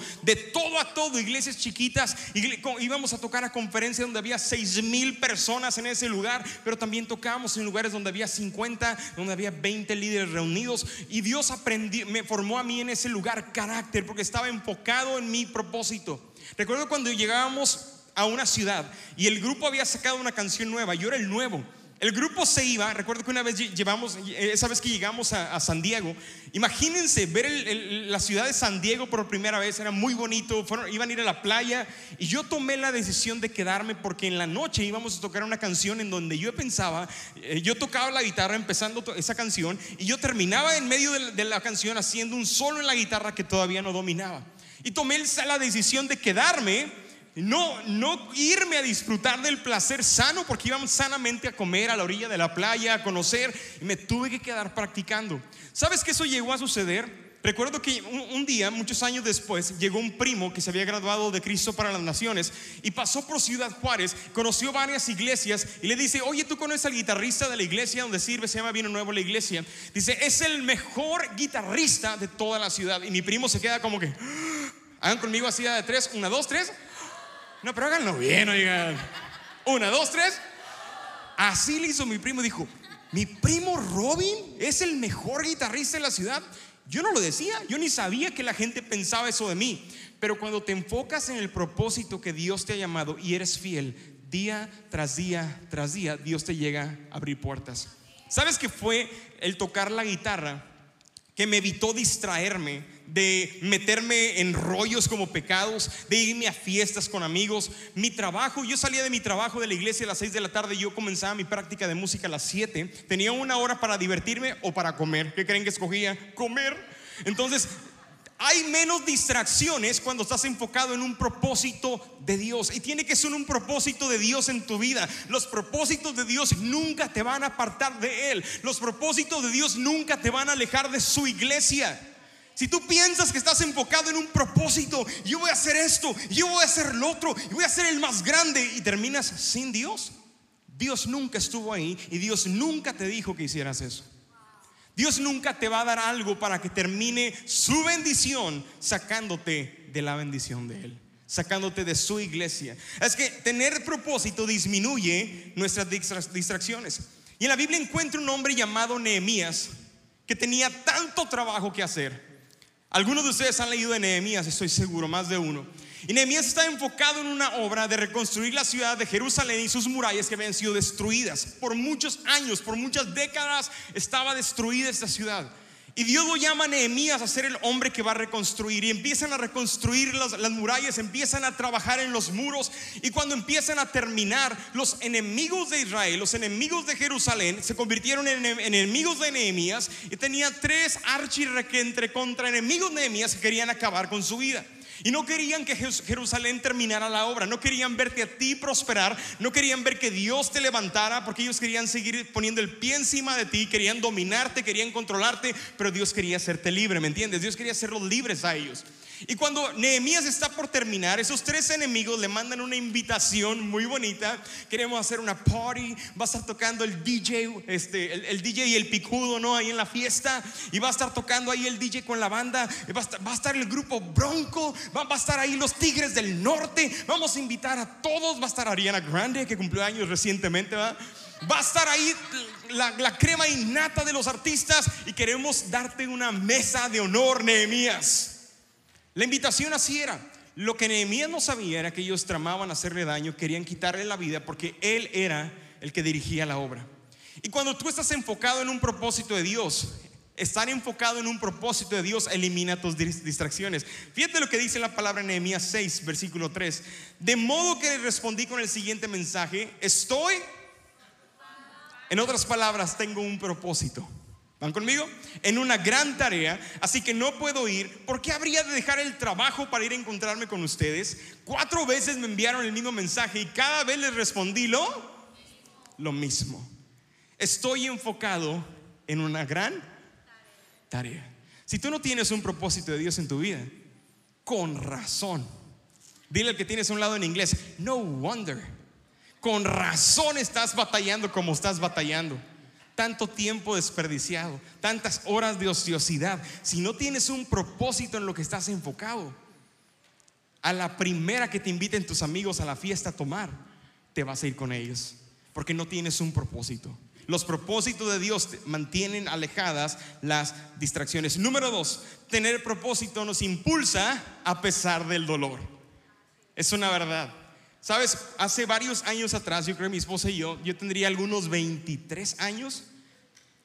Todo a todo, iglesias chiquitas. Íbamos a tocar a conferencias donde había seis mil personas en ese lugar, pero también tocábamos en lugares donde había 50, donde había 20 líderes reunidos. Y Dios me formó a mí en ese lugar carácter, porque estaba enfocado en mi propósito. Recuerdo cuando llegábamos a una ciudad y el grupo había sacado una canción nueva, yo era el nuevo. El grupo se iba, recuerdo que una vez llevamos, esa vez que llegamos a, San Diego, imagínense ver la ciudad de San Diego por primera vez, era muy bonito, iban a ir a la playa y yo tomé la decisión de quedarme porque en la noche íbamos a tocar una canción en donde yo pensaba, eh, yo tocaba la guitarra empezando esa canción y yo terminaba en medio de, de la canción haciendo un solo en la guitarra que todavía no dominaba. Y tomé la decisión de quedarme no, no irme a disfrutar del placer sano porque íbamos sanamente a comer a la orilla de la playa, a conocer y me tuve que quedar practicando. ¿Sabes que eso llegó a suceder? Recuerdo que un, día, muchos años después, llegó un primo que se había graduado de Cristo para las Naciones y pasó por Ciudad Juárez, conoció varias iglesias y le dice, oye, ¿tú conoces al guitarrista de la iglesia donde sirve? Se llama Vino Nuevo la iglesia. Dice, es el mejor guitarrista de toda la ciudad. Y mi primo se queda como que, ¡Ah! hagan conmigo así de tres, una, dos, tres. No, pero háganlo bien, oigan. Una, dos, tres. Así le hizo mi primo. Dijo, mi primo Robin es el mejor guitarrista de la ciudad. Yo no lo decía, yo ni sabía que la gente pensaba eso de mí. Pero cuando te enfocas en el propósito que Dios te ha llamado y eres fiel, día tras día tras día, Dios te llega a abrir puertas. ¿Sabes qué fue el tocar la guitarra que me evitó distraerme de meterme en rollos como pecados, de irme a fiestas con amigos. Mi trabajo, yo salía de mi trabajo de la iglesia a las 6 de la tarde yo comenzaba mi práctica de música a las 7. Tenía una hora para divertirme o para comer. ¿Qué creen que escogía? Comer. Entonces, hay menos distracciones cuando estás enfocado en un propósito de Dios. Y tiene que ser un propósito de Dios en tu vida. Los propósitos de Dios nunca te van a apartar de Él. Los propósitos de Dios nunca te van a alejar de su iglesia. Si tú piensas que estás enfocado en un propósito, yo voy a hacer esto, yo voy a hacer lo otro, y voy a ser el más grande, y terminas sin Dios, Dios nunca estuvo ahí y Dios nunca te dijo que hicieras eso. Dios nunca te va a dar algo para que termine su bendición sacándote de la bendición de Él, sacándote de su iglesia. Es que tener propósito disminuye nuestras distracciones. Y en la Biblia encuentro un hombre llamado Nehemías que tenía tanto trabajo que hacer. Algunos de ustedes han leído de Nehemías, estoy seguro, más de uno. Y Nehemías está enfocado en una obra de reconstruir la ciudad de Jerusalén y sus murallas que habían sido destruidas. Por muchos años, por muchas décadas, estaba destruida esta ciudad. Y Dios lo llama Nehemías a ser el hombre que va a reconstruir. Y empiezan a reconstruir las, las, murallas, empiezan a trabajar en los muros. Y cuando empiezan a terminar, los enemigos de Israel, los enemigos de Jerusalén, se convirtieron en, enemigos de Nehemías. Y tenía tres archirrequentre contra enemigos de Nehemías que querían acabar con su vida. Y no querían que Jerusalén terminara la obra, no querían verte a ti prosperar, no querían ver que Dios te levantara, porque ellos querían seguir poniendo el pie encima de ti, querían dominarte, querían controlarte, pero Dios quería hacerte libre, ¿me entiendes? Dios quería hacerlos libres a ellos. Y cuando Nehemías está por terminar, esos tres enemigos le mandan una invitación muy bonita. Queremos hacer una party. Va a estar tocando el DJ, este, el, DJ y el picudo, ¿no? Ahí en la fiesta. Y va a estar tocando ahí el DJ con la banda. Va a estar, el grupo Bronco. Va, a estar ahí los Tigres del Norte. Vamos a invitar a todos. Va a estar Ariana Grande, que cumplió años recientemente, ¿va? Va a estar ahí la, la, crema innata de los artistas y queremos darte una mesa de honor, Nehemías. La invitación así era. Lo que Nehemías no sabía era que ellos tramaban hacerle daño, querían quitarle la vida porque él era el que dirigía la obra. Y cuando tú estás enfocado en un propósito de Dios, estar enfocado en un propósito de Dios elimina tus distracciones. Fíjate lo que dice la palabra en Nehemías 6, versículo 3. De modo que respondí con el siguiente mensaje, estoy, en otras palabras, tengo un propósito. ¿Van conmigo? En una gran tarea, así que no puedo ir. ¿Por qué habría de dejar el trabajo para ir a encontrarme con ustedes? Cuatro veces me enviaron el mismo mensaje y cada vez les respondí lo, lo mismo. Estoy enfocado en una gran tarea. Si tú no tienes un propósito de Dios en tu vida, con razón. Dile al que tienes a un lado en inglés, no wonder. Con razón estás batallando como estás batallando tanto tiempo desperdiciado, tantas horas de ociosidad, si no tienes un propósito en lo que estás enfocado, a la primera que te inviten tus amigos a la fiesta a tomar, te vas a ir con ellos, porque no tienes un propósito. Los propósitos de Dios mantienen alejadas las distracciones. Número dos, tener propósito nos impulsa a pesar del dolor. Es una verdad. Sabes, hace varios años atrás, yo creo que mi esposa y yo, yo tendría algunos 23 años.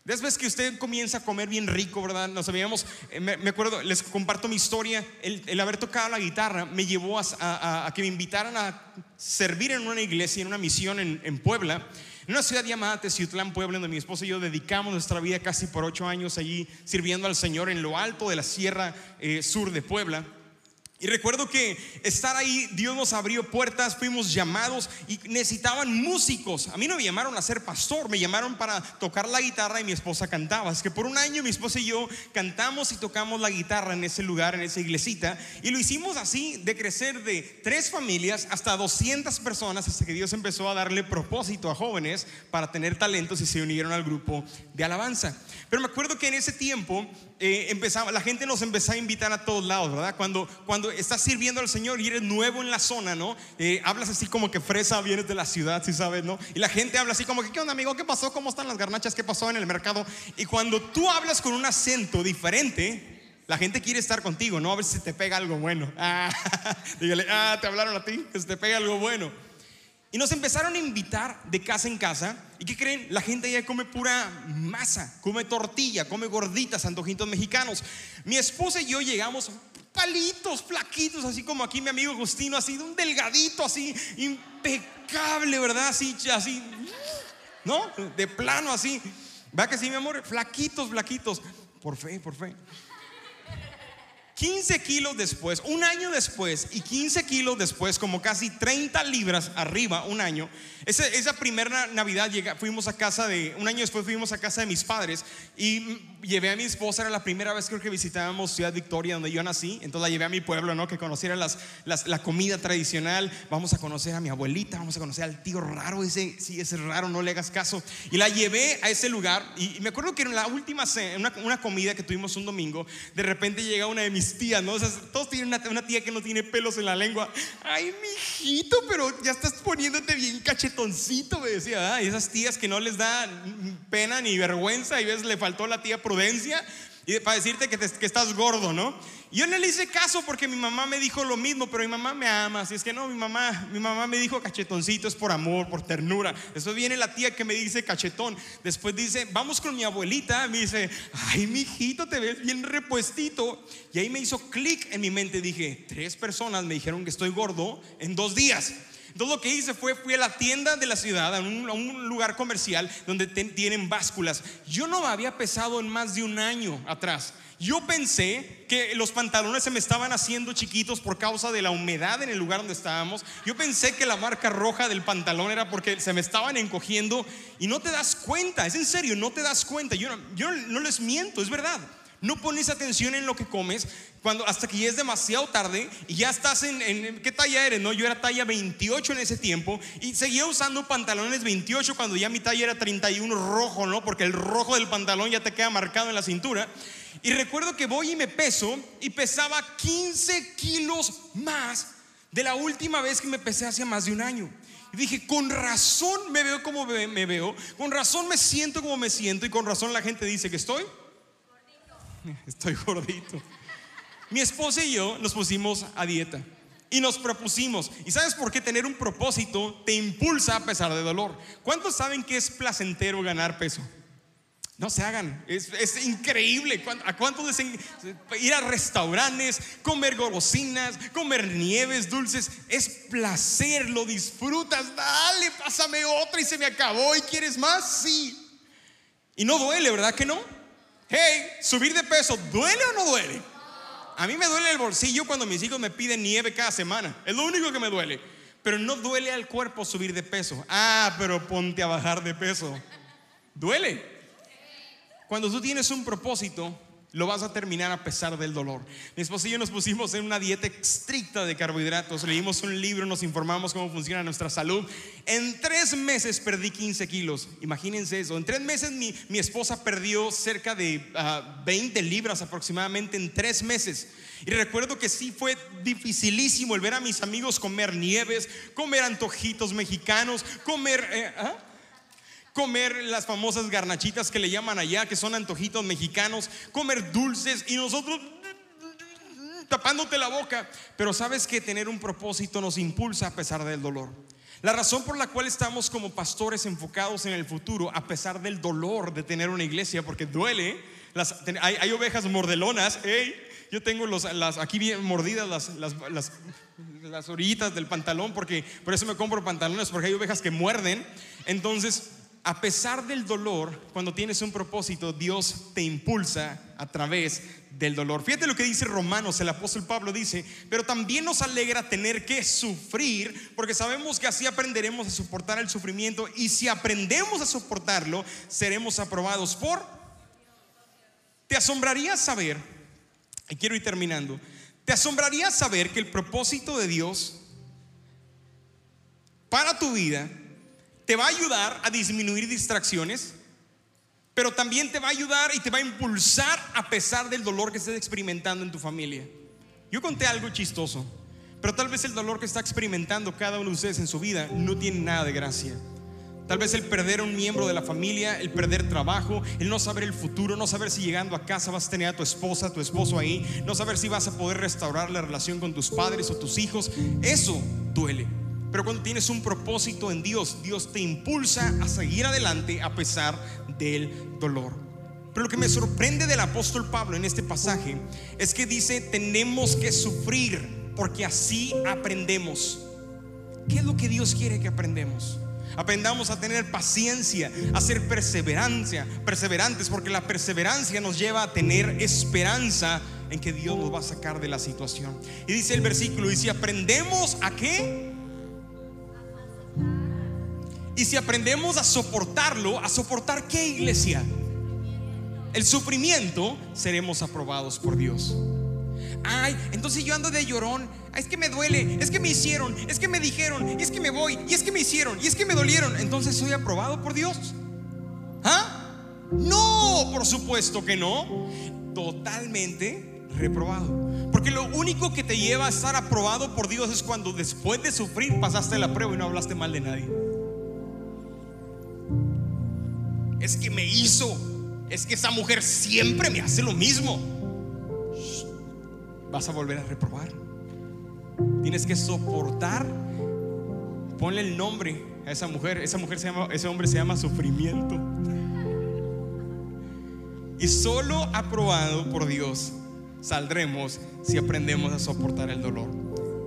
Después que usted comienza a comer bien rico, ¿verdad? Nos sabíamos, eh, me, acuerdo, les comparto mi historia, el, haber tocado la guitarra me llevó a, que me invitaran a servir en una iglesia, en una misión en, Puebla, en una ciudad llamada Teciutlán, Puebla, donde mi esposa y yo dedicamos nuestra vida casi por ocho años allí sirviendo al Señor en lo alto de la sierra eh, sur de Puebla. Y recuerdo que estar ahí, Dios nos abrió puertas, fuimos llamados y necesitaban músicos. A mí no me llamaron a ser pastor, me llamaron para tocar la guitarra y mi esposa cantaba. Es que por un año mi esposa y yo cantamos y tocamos la guitarra en ese lugar, en esa iglesita. Y lo hicimos así, de crecer de tres familias hasta 200 personas, hasta que Dios empezó a darle propósito a jóvenes para tener talentos y se unieron al grupo de alabanza. Pero me acuerdo que en ese tiempo eh, empezaba, la gente nos empezó a invitar a todos lados, ¿verdad? Cuando, cuando estás sirviendo al Señor y eres nuevo en la zona, ¿no? Eh, hablas así como que fresa, vienes de la ciudad, si sabes, ¿no? Y la gente habla así como que, ¿qué onda, amigo? ¿Qué pasó? ¿Cómo están las garnachas? ¿Qué pasó en el mercado? Y cuando tú hablas con un acento diferente, la gente quiere estar contigo, ¿no? A ver si te pega algo bueno. Ah, dígale, ah, te hablaron a ti, que se te pega algo bueno. Y nos empezaron a invitar de casa en casa. ¿Y qué creen? La gente ya come pura masa, come tortilla, come gorditas, antojitos mexicanos. Mi esposa y yo llegamos palitos, flaquitos, así como aquí mi amigo Agustino, así de un delgadito, así impecable, ¿verdad? Así, así, ¿no? De plano, así. ¿Va que sí, mi amor? Flaquitos, flaquitos. Por fe, por fe. 15 kilos después, un año después y 15 kilos después, como casi 30 libras arriba, un año, esa, esa primera Navidad llega, fuimos a casa de, un año después fuimos a casa de mis padres y llevé a mi esposa, era la primera vez creo que visitábamos Ciudad Victoria, donde yo nací, entonces la llevé a mi pueblo, ¿no? Que conociera las, la comida tradicional, vamos a conocer a mi abuelita, vamos a conocer al tío raro, ese, sí, ese raro, no le hagas caso. Y la llevé a ese lugar y, me acuerdo que en la última una, una comida que tuvimos un domingo, de repente llega una de mis tías, ¿no? todos tienen una, tía que no tiene pelos en la lengua. Ay, mijito, pero ya estás poniéndote bien cachetoncito, me decía. ¿ah? esas tías que no les da pena ni vergüenza y ves le faltó la tía prudencia para decirte que, estás gordo, ¿no? Yo no le hice caso porque mi mamá me dijo lo mismo, pero mi mamá me ama. Así es que no, mi mamá, mi mamá me dijo cachetoncito es por amor, por ternura. Después viene la tía que me dice cachetón. Después dice, vamos con mi abuelita. Me dice, ay, mijito, te ves bien repuestito. Y ahí me hizo clic en mi mente. Dije, tres personas me dijeron que estoy gordo en dos días. Entonces lo que hice fue, fui a la tienda de la ciudad, a un, a un lugar comercial donde tienen básculas. Yo no había pesado en más de un año atrás. Yo pensé que los pantalones se me estaban haciendo chiquitos por causa de la humedad en el lugar donde estábamos. Yo pensé que la marca roja del pantalón era porque se me estaban encogiendo y no te das cuenta, es en serio, no te das cuenta. Yo no, yo no les miento, es verdad. No pones atención en lo que comes cuando hasta que ya es demasiado tarde y ya estás en, en, qué talla eres, no? Yo era talla 28 en ese tiempo y seguía usando pantalones 28 cuando ya mi talla era 31 rojo, ¿no? Porque el rojo del pantalón ya te queda marcado en la cintura. Y recuerdo que voy y me peso y pesaba 15 kilos más de la última vez que me pesé hace más de un año. Y dije, con razón me veo como me veo, con razón me siento como me siento y con razón la gente dice que estoy. Estoy gordito. Mi esposa y yo nos pusimos a dieta y nos propusimos. ¿Y sabes por qué tener un propósito te impulsa a pesar de dolor? ¿Cuántos saben que es placentero ganar peso? No se hagan, es, increíble. ¿A cuántos ir a restaurantes, comer golosinas, comer nieves dulces? Es placer, lo disfrutas. Dale, pásame otra y se me acabó y quieres más, sí. Y no duele, ¿verdad que no? Hey, subir de peso, ¿duele o no duele? A mí me duele el bolsillo cuando mis hijos me piden nieve cada semana. Es lo único que me duele. Pero no duele al cuerpo subir de peso. Ah, pero ponte a bajar de peso. Duele. Cuando tú tienes un propósito, lo vas a terminar a pesar del dolor. Mi esposo y yo nos pusimos en una dieta estricta de carbohidratos, leímos un libro, nos informamos cómo funciona nuestra salud. En tres meses perdí 15 kilos, imagínense eso. En tres meses mi, esposa perdió cerca de 20 ah, libras aproximadamente en tres meses. Y recuerdo que sí fue dificilísimo el ver a mis amigos comer nieves, comer antojitos mexicanos, comer... Eh, ¿ah? Comer las famosas garnachitas que le llaman allá, que son antojitos mexicanos, comer dulces y nosotros tapándote la boca. Pero sabes que tener un propósito nos impulsa a pesar del dolor. La razón por la cual estamos como pastores enfocados en el futuro, a pesar del dolor de tener una iglesia, porque duele, las, hay, ovejas mordelonas, yo tengo los, las, aquí bien mordidas las, las, las, las orillitas del pantalón, porque por eso me compro pantalones, porque hay ovejas que muerden. Entonces, a pesar del dolor, cuando tienes un propósito, Dios te impulsa a través del dolor. Fíjate lo que dice Romanos, el apóstol Pablo dice, pero también nos alegra tener que sufrir, porque sabemos que así aprenderemos a soportar el sufrimiento y si aprendemos a soportarlo, seremos aprobados por... Te asombraría saber, y quiero ir terminando, te asombraría saber que el propósito de Dios para tu vida te va a ayudar a disminuir distracciones, pero también te va a ayudar y te va a impulsar a pesar del dolor que estés experimentando en tu familia. Yo conté algo chistoso, pero tal vez el dolor que está experimentando cada uno de ustedes en su vida no tiene nada de gracia. Tal vez el perder a un miembro de la familia, el perder trabajo, el no saber el futuro, no saber si llegando a casa vas a tener a tu esposa, tu esposo ahí, no saber si vas a poder restaurar la relación con tus padres o tus hijos, eso duele. Pero cuando tienes un propósito en Dios, Dios te impulsa a seguir adelante a pesar del dolor. Pero lo que me sorprende del apóstol Pablo en este pasaje es que dice, tenemos que sufrir porque así aprendemos. ¿Qué es lo que Dios quiere que aprendamos? Aprendamos a tener paciencia, a ser perseverancia, perseverantes, porque la perseverancia nos lleva a tener esperanza en que Dios nos va a sacar de la situación. Y dice el versículo, si aprendemos a qué? Y si aprendemos a soportarlo, a soportar qué iglesia? El sufrimiento, seremos aprobados por Dios. Ay, entonces yo ando de llorón. es que me duele, es que me hicieron, es que me dijeron, es que me voy, y es que me hicieron, y es que me dolieron. Entonces soy aprobado por Dios. ¿Ah? No, por supuesto que no. Totalmente reprobado. Porque lo único que te lleva a estar aprobado por Dios es cuando después de sufrir pasaste la prueba y no hablaste mal de nadie. Es que me hizo, es que esa mujer siempre me hace lo mismo vas a volver a reprobar. Tienes que soportar. Ponle el nombre a esa mujer. Esa mujer se llama, ese hombre se llama sufrimiento. Y solo aprobado por Dios saldremos si aprendemos a soportar el dolor.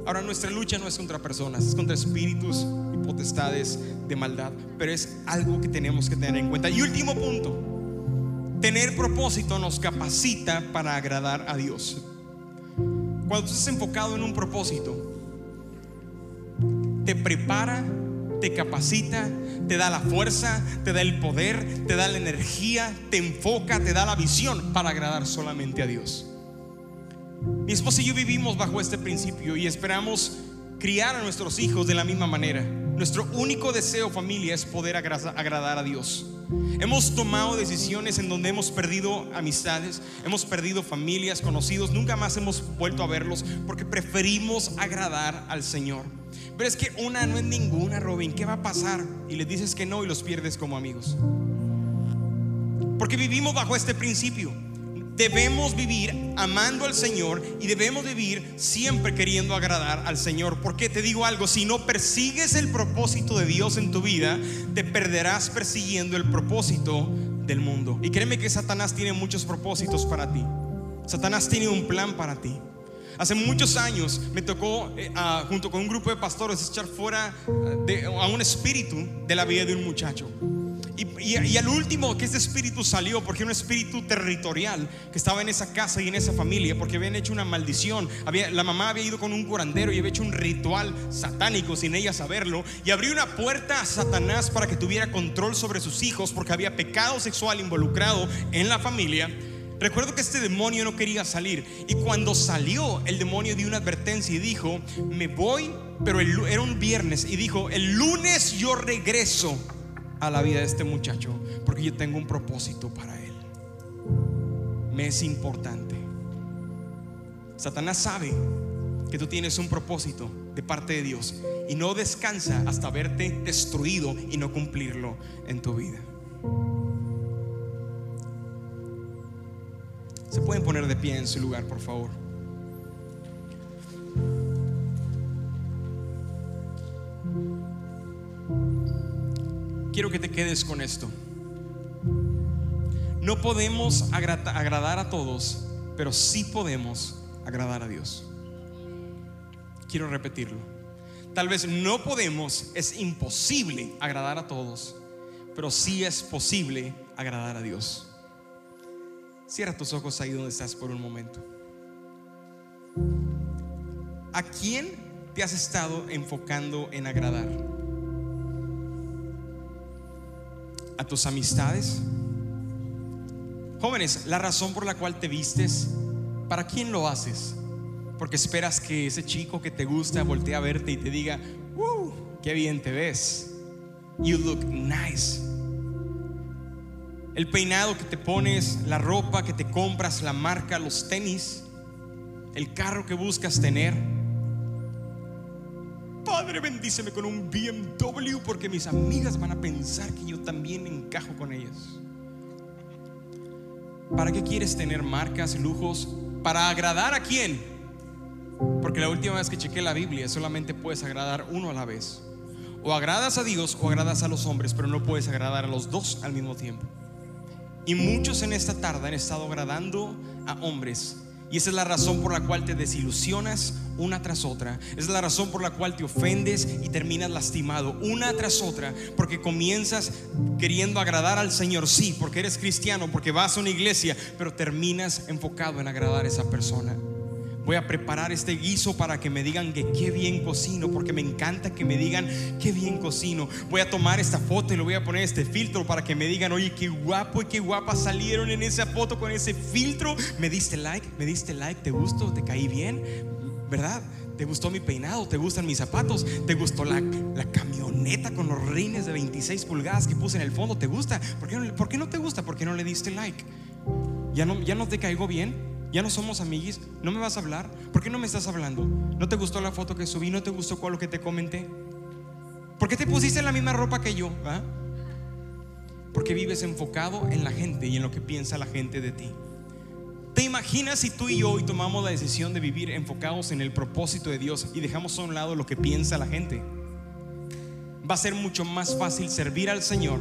Ahora nuestra lucha no es contra personas, es contra espíritus y potestades de maldad, pero es algo que tenemos que tener en cuenta. Y último punto, tener propósito nos capacita para agradar a Dios. Cuando estás enfocado en un propósito, te prepara, te capacita, te da la fuerza, te da el poder, te da la energía, te enfoca, te da la visión para agradar solamente a Dios. Mi esposa y yo vivimos bajo este principio y esperamos criar a nuestros hijos de la misma manera. Nuestro único deseo, familia, es poder agradar a Dios. Hemos tomado decisiones en donde hemos perdido amistades, hemos perdido familias, conocidos, nunca más hemos vuelto a verlos porque preferimos agradar al Señor. Pero es que una no es ninguna, Robin, ¿qué va a pasar? Y le dices que no y los pierdes como amigos. Porque vivimos bajo este principio debemos vivir amando al Señor y debemos vivir siempre queriendo agradar al Señor. Porque te digo algo, si no persigues el propósito de Dios en tu vida, te perderás persiguiendo el propósito del mundo. Y créeme que Satanás tiene muchos propósitos para ti. Satanás tiene un plan para ti. Hace muchos años me tocó, eh, junto con un grupo de pastores, echar fuera de, a un espíritu de la vida de un muchacho. Y, al último que ese espíritu salió, porque era un espíritu territorial que estaba en esa casa y en esa familia, porque habían hecho una maldición. La mamá había ido con un curandero y había hecho un ritual satánico sin ella saberlo. Y abrió una puerta a Satanás para que tuviera control sobre sus hijos, porque había pecado sexual involucrado en la familia. Recuerdo que este demonio no quería salir. Y cuando salió, el demonio dio una advertencia y dijo, me voy, pero era un viernes. Y dijo, el lunes yo regreso a la vida de este muchacho porque yo tengo un propósito para él. Me es importante. Satanás sabe que tú tienes un propósito de parte de Dios y no descansa hasta verte destruido y no cumplirlo en tu vida. Se pueden poner de pie en su lugar, por favor. Quiero que te quedes con esto. No podemos agradar a todos, pero sí podemos agradar a Dios. Quiero repetirlo. Tal vez no podemos, es imposible agradar a todos, pero sí es posible agradar a Dios. Cierra tus ojos ahí donde estás por un momento. ¿A quién te has estado enfocando en agradar? A tus amistades. Jóvenes, la razón por la cual te vistes, ¿para quién lo haces? Porque esperas que ese chico que te gusta voltee a verte y te diga, ¡Uh! ¡Qué bien te ves! You look nice. El peinado que te pones, la ropa que te compras, la marca, los tenis, el carro que buscas tener Bendíceme con un BMW porque mis amigas van a pensar que yo también encajo con ellas. ¿Para qué quieres tener marcas, lujos? ¿Para agradar a quién? Porque la última vez que chequé la Biblia solamente puedes agradar uno a la vez. O agradas a Dios o agradas a los hombres, pero no puedes agradar a los dos al mismo tiempo. Y muchos en esta tarde han estado agradando a hombres Y esa es la razón por la cual te desilusionas una tras otra. Esa es la razón por la cual te ofendes y terminas lastimado una tras otra. Porque comienzas queriendo agradar al Señor, sí, porque eres cristiano, porque vas a una iglesia, pero terminas enfocado en agradar a esa persona. Voy a preparar este guiso para que me digan que qué bien cocino, porque me encanta que me digan qué bien cocino. Voy a tomar esta foto y le voy a poner este filtro para que me digan, oye, qué guapo y qué guapa salieron en esa foto con ese filtro. ¿Me diste like? ¿Me diste like? ¿Te gustó? ¿Te caí bien? ¿Verdad? ¿Te gustó mi peinado? ¿Te gustan mis zapatos? ¿Te gustó la, la camioneta con los rines de 26 pulgadas que puse en el fondo? ¿Te gusta? ¿Por qué no, por qué no te gusta? ¿Por qué no le diste like? ¿Ya no, ya no te caigo bien? Ya no somos amiguis, no me vas a hablar. ¿Por qué no me estás hablando? ¿No te gustó la foto que subí? ¿No te gustó con lo que te comenté? ¿Por qué te pusiste la misma ropa que yo? ¿Ah? Porque vives enfocado en la gente y en lo que piensa la gente de ti. ¿Te imaginas si tú y yo hoy tomamos la decisión de vivir enfocados en el propósito de Dios y dejamos a un lado lo que piensa la gente? Va a ser mucho más fácil servir al Señor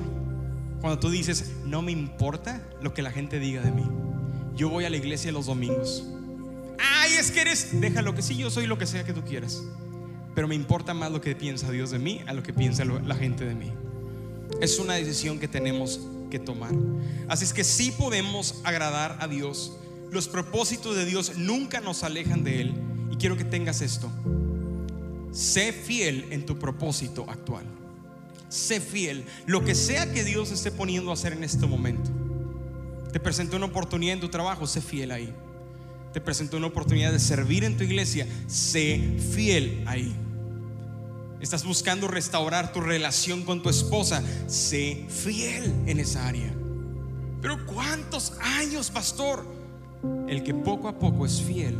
cuando tú dices, no me importa lo que la gente diga de mí. Yo voy a la iglesia los domingos. Ay, es que eres, déjalo que sí, yo soy lo que sea que tú quieras. Pero me importa más lo que piensa Dios de mí a lo que piensa la gente de mí. Es una decisión que tenemos que tomar. Así es que sí podemos agradar a Dios. Los propósitos de Dios nunca nos alejan de Él. Y quiero que tengas esto. Sé fiel en tu propósito actual. Sé fiel. Lo que sea que Dios esté poniendo a hacer en este momento. Te presentó una oportunidad en tu trabajo, sé fiel ahí. Te presentó una oportunidad de servir en tu iglesia, sé fiel ahí. Estás buscando restaurar tu relación con tu esposa, sé fiel en esa área. Pero ¿cuántos años, pastor? El que poco a poco es fiel.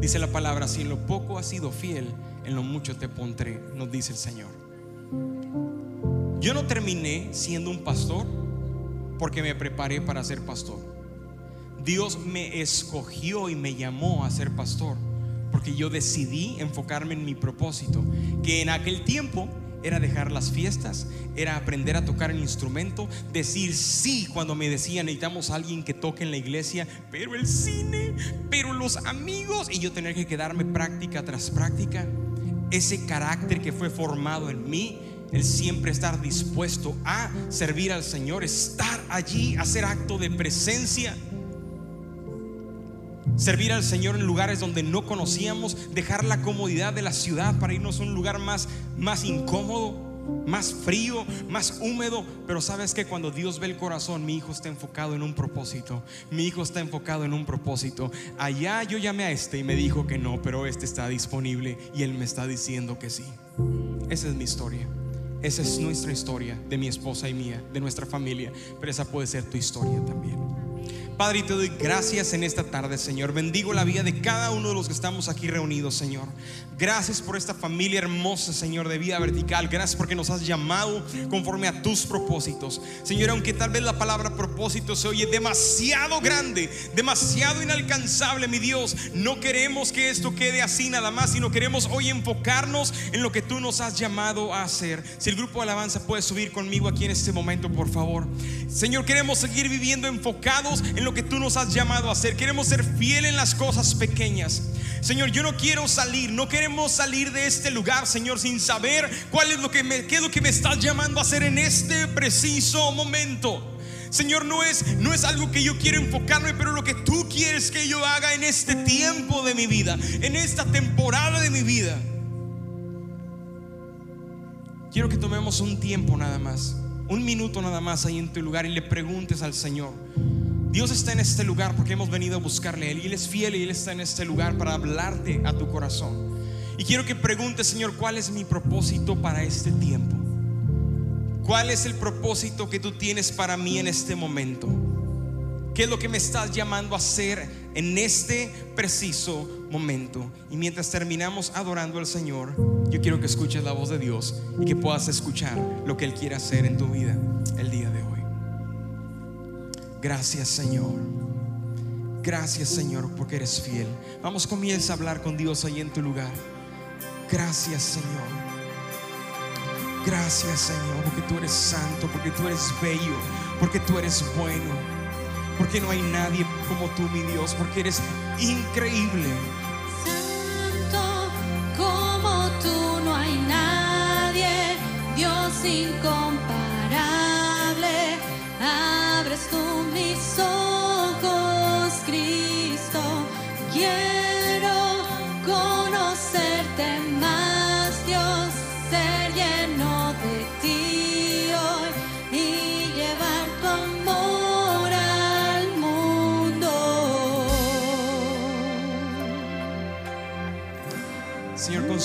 Dice la palabra, si en lo poco has sido fiel, en lo mucho te pondré, nos dice el Señor. Yo no terminé siendo un pastor porque me preparé para ser pastor. Dios me escogió y me llamó a ser pastor porque yo decidí enfocarme en mi propósito, que en aquel tiempo era dejar las fiestas, era aprender a tocar el instrumento, decir sí cuando me decían necesitamos alguien que toque en la iglesia, pero el cine, pero los amigos, y yo tener que quedarme práctica tras práctica. Ese carácter que fue formado en mí el siempre estar dispuesto a servir al Señor, estar allí, hacer acto de presencia. Servir al Señor en lugares donde no conocíamos, dejar la comodidad de la ciudad para irnos a un lugar más, más incómodo, más frío, más húmedo. Pero sabes que cuando Dios ve el corazón, mi hijo está enfocado en un propósito. Mi hijo está enfocado en un propósito. Allá yo llamé a este y me dijo que no, pero este está disponible y él me está diciendo que sí. Esa es mi historia. Esa es nuestra historia de mi esposa y mía, de nuestra familia, pero esa puede ser tu historia también. Padre, te doy gracias en esta tarde, Señor. Bendigo la vida de cada uno de los que estamos aquí reunidos, Señor. Gracias por esta familia hermosa, Señor, de vida vertical. Gracias porque nos has llamado conforme a tus propósitos. Señor, aunque tal vez la palabra propósito se oye demasiado grande, demasiado inalcanzable, mi Dios, no queremos que esto quede así nada más, sino queremos hoy enfocarnos en lo que tú nos has llamado a hacer. Si el grupo de alabanza puede subir conmigo aquí en este momento, por favor. Señor, queremos seguir viviendo enfocados en lo que tú nos has llamado a hacer. Queremos ser fiel en las cosas pequeñas. Señor, yo no quiero salir, no queremos salir de este lugar, Señor, sin saber cuál es lo que me, qué es lo que me estás llamando a hacer en este preciso momento. Señor, no es, no es algo que yo quiero enfocarme, pero lo que tú quieres que yo haga en este tiempo de mi vida, en esta temporada de mi vida. Quiero que tomemos un tiempo nada más, un minuto nada más ahí en tu lugar y le preguntes al Señor. Dios está en este lugar porque hemos venido a buscarle a Él y Él es fiel y Él está en este lugar para hablarte a tu corazón. Y quiero que preguntes, Señor, ¿cuál es mi propósito para este tiempo? ¿Cuál es el propósito que tú tienes para mí en este momento? ¿Qué es lo que me estás llamando a hacer en este preciso momento? Y mientras terminamos adorando al Señor, yo quiero que escuches la voz de Dios y que puedas escuchar lo que Él quiere hacer en tu vida el día. Gracias Señor. Gracias Señor porque eres fiel. Vamos, comienza a hablar con Dios ahí en tu lugar. Gracias Señor. Gracias Señor porque tú eres santo, porque tú eres bello, porque tú eres bueno. porque no hay nadie como tú, mi Dios, porque eres increíble. Santo como tú no hay nadie, Dios incomparable.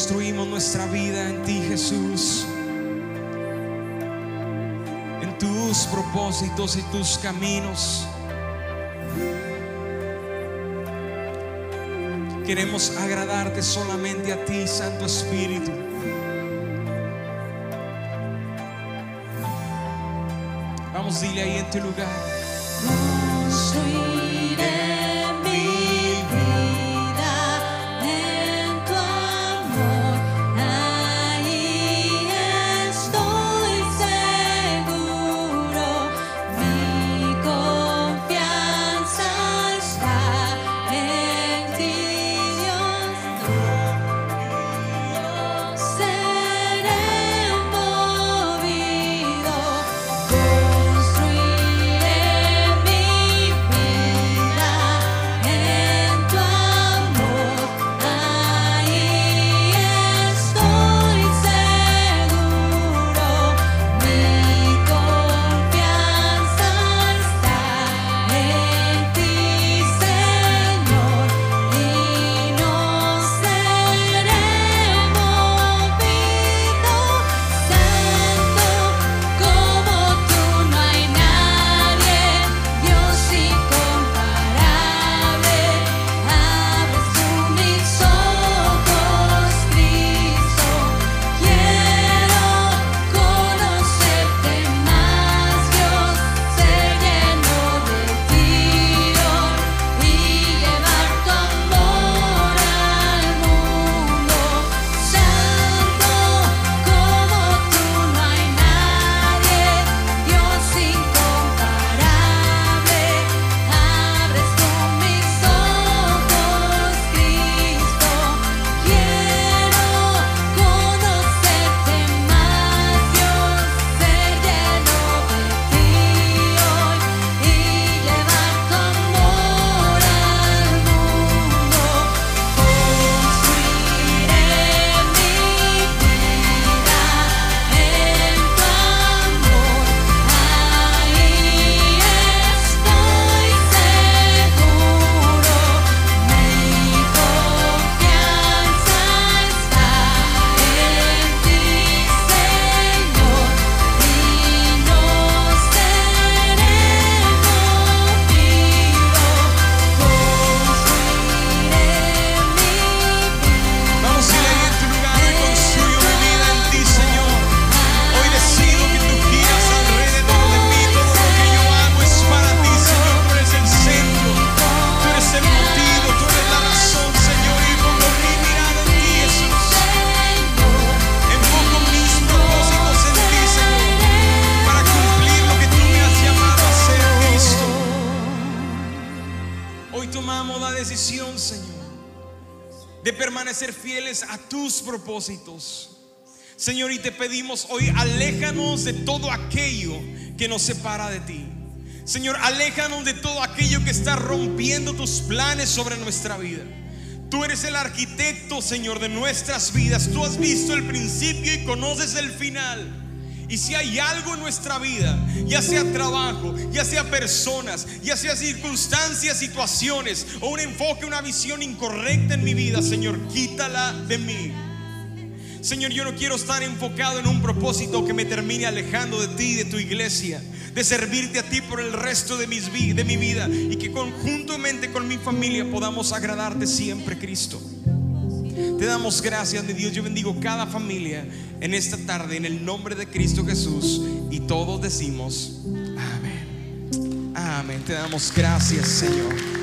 Construimos nuestra vida en ti, Jesús. En tus propósitos y tus caminos. Queremos agradarte solamente a ti, Santo Espíritu. Vamos, dile ahí en tu lugar. Propósitos. Señor, y te pedimos hoy, aléjanos de todo aquello que nos separa de ti. Señor, aléjanos de todo aquello que está rompiendo tus planes sobre nuestra vida. Tú eres el arquitecto, Señor, de nuestras vidas. Tú has visto el principio y conoces el final. Y si hay algo en nuestra vida, ya sea trabajo, ya sea personas, ya sea circunstancias, situaciones, o un enfoque, una visión incorrecta en mi vida, Señor, quítala de mí. Señor, yo no quiero estar enfocado en un propósito que me termine alejando de ti, de tu iglesia, de servirte a ti por el resto de, mi vida y que conjuntamente con mi familia podamos agradarte siempre, Cristo. Te damos gracias, mi Dios. Yo bendigo cada familia en esta tarde en el nombre de Cristo Jesús. Y todos decimos, amén. Amén. Te damos gracias, Señor.